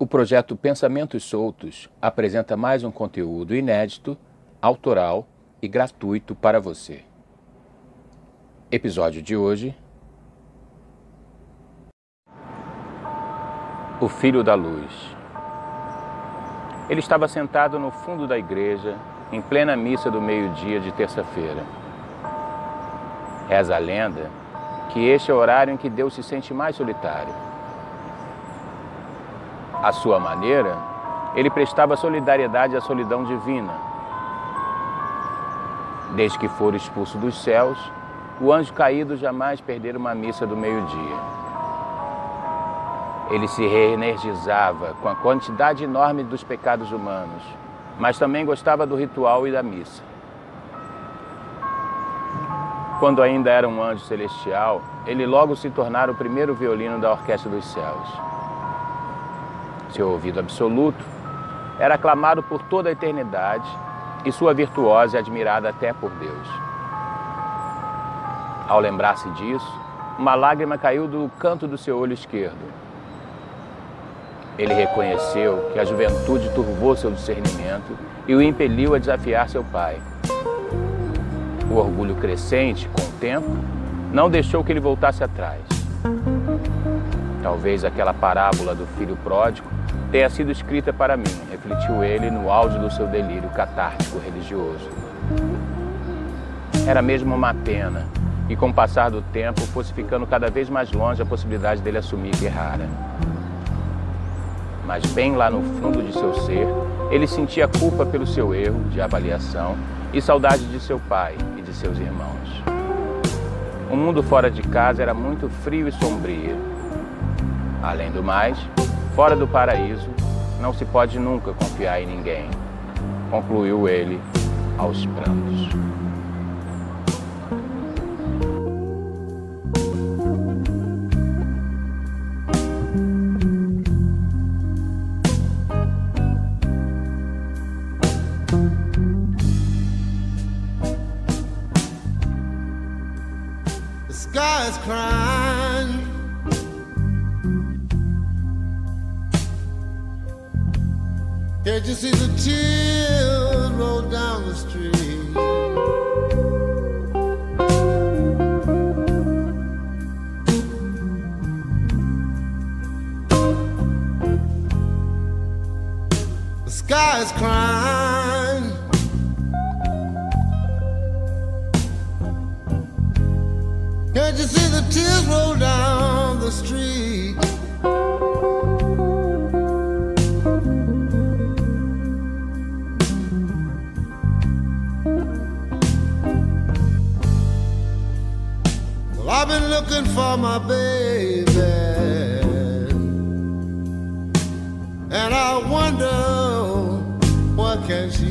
O projeto Pensamentos Soltos apresenta mais um conteúdo inédito, autoral e gratuito para você. Episódio de hoje: O Filho da Luz. Ele estava sentado no fundo da igreja, em plena missa do meio-dia de terça-feira. Reza a lenda que este é o horário em que Deus se sente mais solitário à sua maneira, ele prestava solidariedade à solidão divina. Desde que for expulso dos céus, o anjo caído jamais perdera uma missa do meio-dia. Ele se reenergizava com a quantidade enorme dos pecados humanos, mas também gostava do ritual e da missa. Quando ainda era um anjo celestial, ele logo se tornara o primeiro violino da Orquestra dos Céus seu ouvido absoluto, era aclamado por toda a eternidade e sua virtuosa e admirada até por Deus. Ao lembrar-se disso, uma lágrima caiu do canto do seu olho esquerdo. Ele reconheceu que a juventude turvou seu discernimento e o impeliu a desafiar seu pai. O orgulho crescente, com o tempo, não deixou que ele voltasse atrás. Talvez aquela parábola do filho pródigo tenha sido escrita para mim, refletiu ele no auge do seu delírio catártico religioso. Era mesmo uma pena que, com o passar do tempo, fosse ficando cada vez mais longe a possibilidade dele assumir que errara. Mas, bem lá no fundo de seu ser, ele sentia culpa pelo seu erro de avaliação e saudade de seu pai e de seus irmãos. O mundo fora de casa era muito frio e sombrio. Além do mais, Fora do paraíso, não se pode nunca confiar em ninguém, concluiu ele aos prantos. The sky is crying. You see the tears roll down the street? The sky is crying. Can't you see the tears roll down the street? Looking for my baby, and I wonder what can she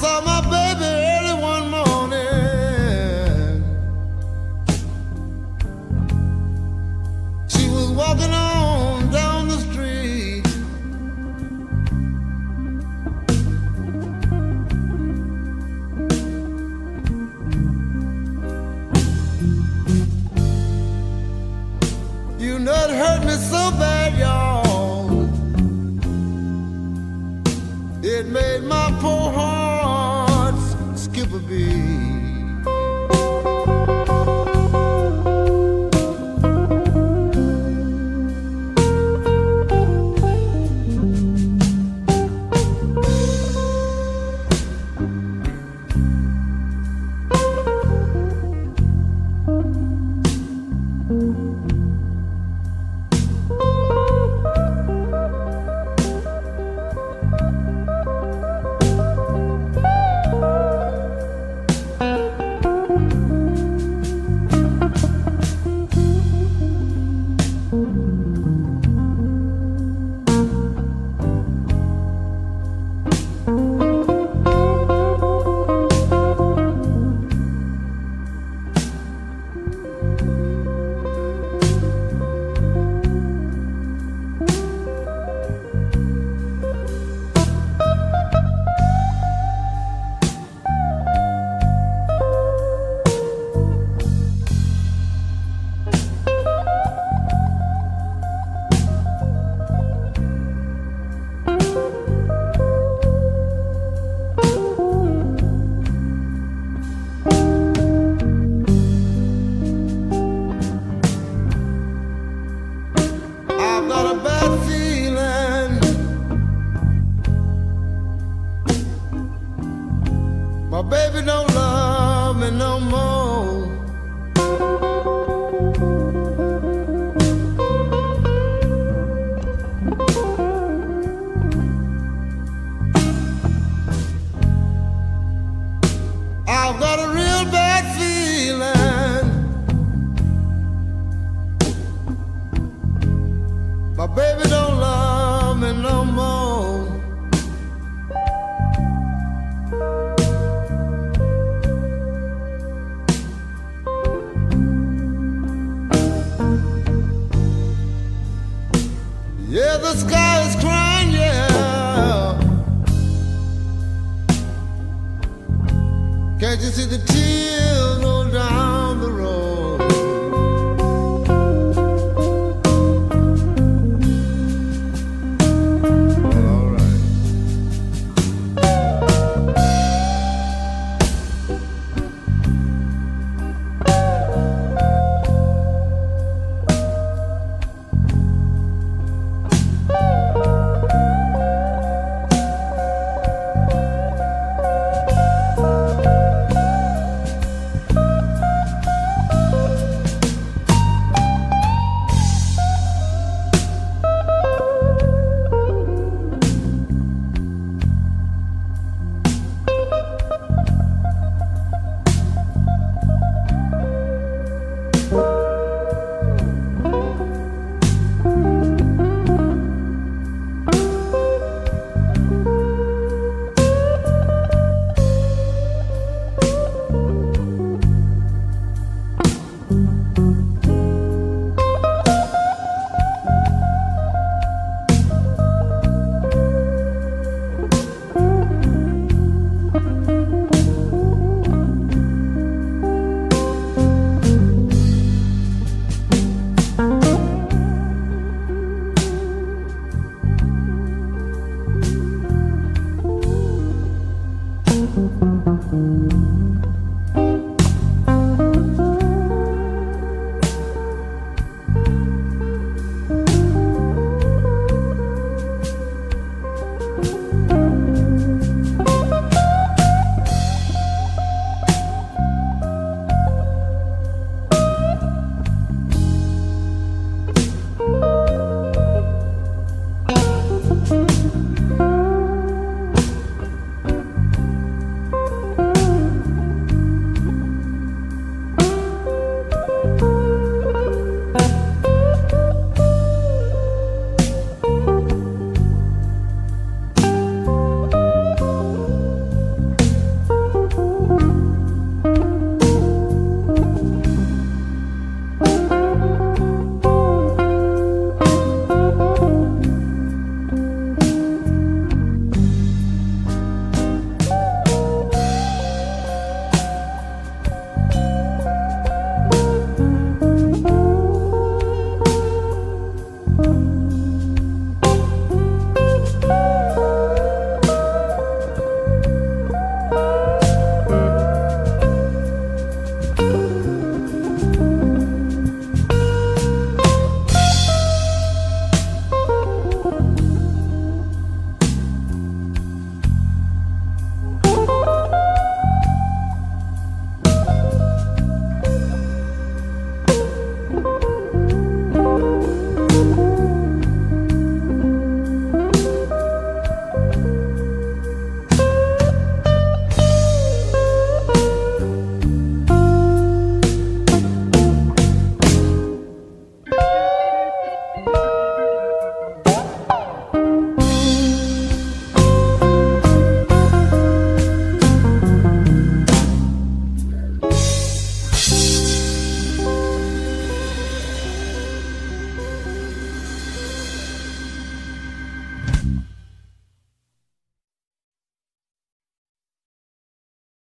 saw my baby early one morning. She was walking on down the street. You know it hurt me so bad, y'all. It made my poor